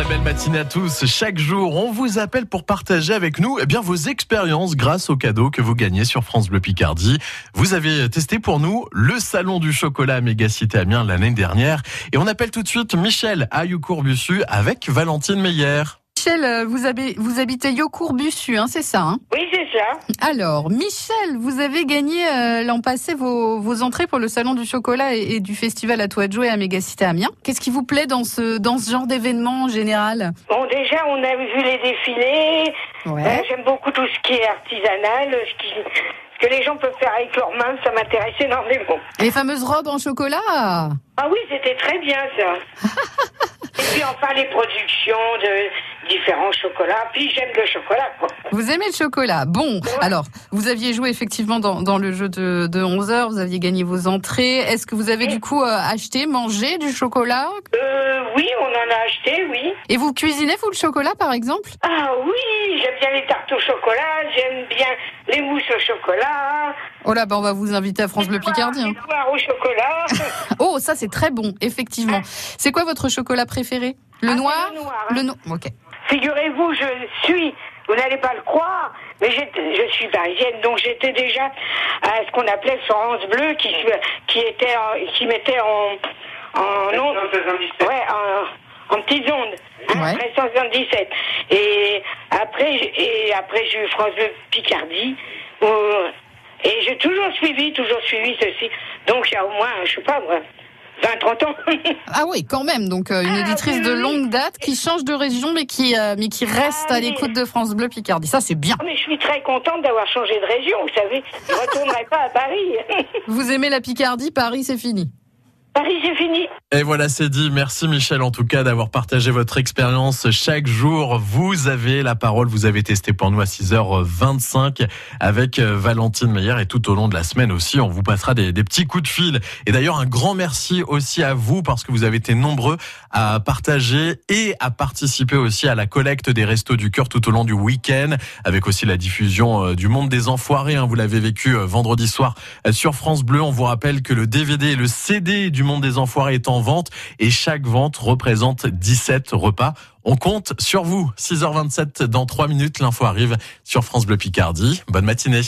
Très belle matinée à tous. Chaque jour, on vous appelle pour partager avec nous eh bien, vos expériences grâce aux cadeaux que vous gagnez sur France Bleu Picardie. Vous avez testé pour nous le salon du chocolat à Mégacité Amiens l'année dernière. Et on appelle tout de suite Michel à Youcourt-Bussu avec Valentine Meyer. Michel, euh, vous, avez, vous habitez Yocourt-Bussu, hein, c'est ça hein Oui, c'est ça. Alors, Michel, vous avez gagné euh, l'an passé vos, vos entrées pour le Salon du Chocolat et, et du Festival à Toi de Jouer à Mégacité Amiens. Qu'est-ce qui vous plaît dans ce, dans ce genre d'événement en général? Bon, déjà, on a vu les défilés. Ouais. Euh, J'aime beaucoup tout ce qui est artisanal, ce, qui, ce que les gens peuvent faire avec leurs mains, ça m'intéresse énormément. Les fameuses robes en chocolat? Ah oui, c'était très bien ça. Et puis enfin les productions de différents chocolats. Puis j'aime le chocolat, quoi. Vous aimez le chocolat Bon, alors, vous aviez joué effectivement dans, dans le jeu de, de 11 heures, vous aviez gagné vos entrées. Est-ce que vous avez du coup euh, acheté, mangé du chocolat? Euh, oui, on en a acheté, oui. Et vous cuisinez, vous, le chocolat, par exemple? Ah oui, j'aime bien les tartes au chocolat, j'aime bien les mousses au chocolat. Oh là, bah, on va vous inviter à France Bleu Picardie. hein. Au chocolat. Oh, ça c'est très bon, effectivement. C'est quoi votre chocolat préféré? Le Ah, noir? le noir, hein. Le no- Ok. Figurez-vous, je suis, vous n'allez pas le croire, mais je suis parisienne, donc j'étais déjà à ce qu'on appelait Florence Bleu, qui, qui était, en- qui mettait en, en ondes, ouais, en, en petites ondes, hein, Ouais. après 177. Et après, et après j'ai eu France Bleu Picardie, où- et j'ai toujours suivi, toujours suivi ceci. Donc il y a au moins, je sais pas moi, 20, 30 ans. Ah oui, quand même. Donc euh, une Ah, éditrice oui, de longue date qui change de région, mais qui euh, mais qui reste Ah, à l'écoute de France Bleu Picardie. Ça c'est bien. Mais je suis très contente d'avoir changé de région, vous savez. Je ne retournerai pas à Paris. Vous aimez la Picardie Paris, c'est fini. Paris, c'est fini. Et voilà, c'est dit. Merci Michel en tout cas d'avoir partagé votre expérience chaque jour. Vous avez la parole, vous avez testé pour nous à 6h25 avec euh, Valentine Meyer et tout au long de la semaine aussi, on vous passera des, petits coups de fil. Et d'ailleurs, un grand merci aussi à vous parce que vous avez été nombreux à partager et à participer aussi à la collecte des Restos du Cœur tout au long du week-end avec aussi la diffusion euh, du Monde des Enfoirés. hein. Vous l'avez vécu euh, vendredi soir sur France Bleu. On vous rappelle que le DVD et le CD du Monde des Enfoirés est en vente et chaque vente représente 17 repas. On compte sur vous. 6h27 dans 3 minutes. L'info arrive sur France Bleu Picardie. Bonne matinée.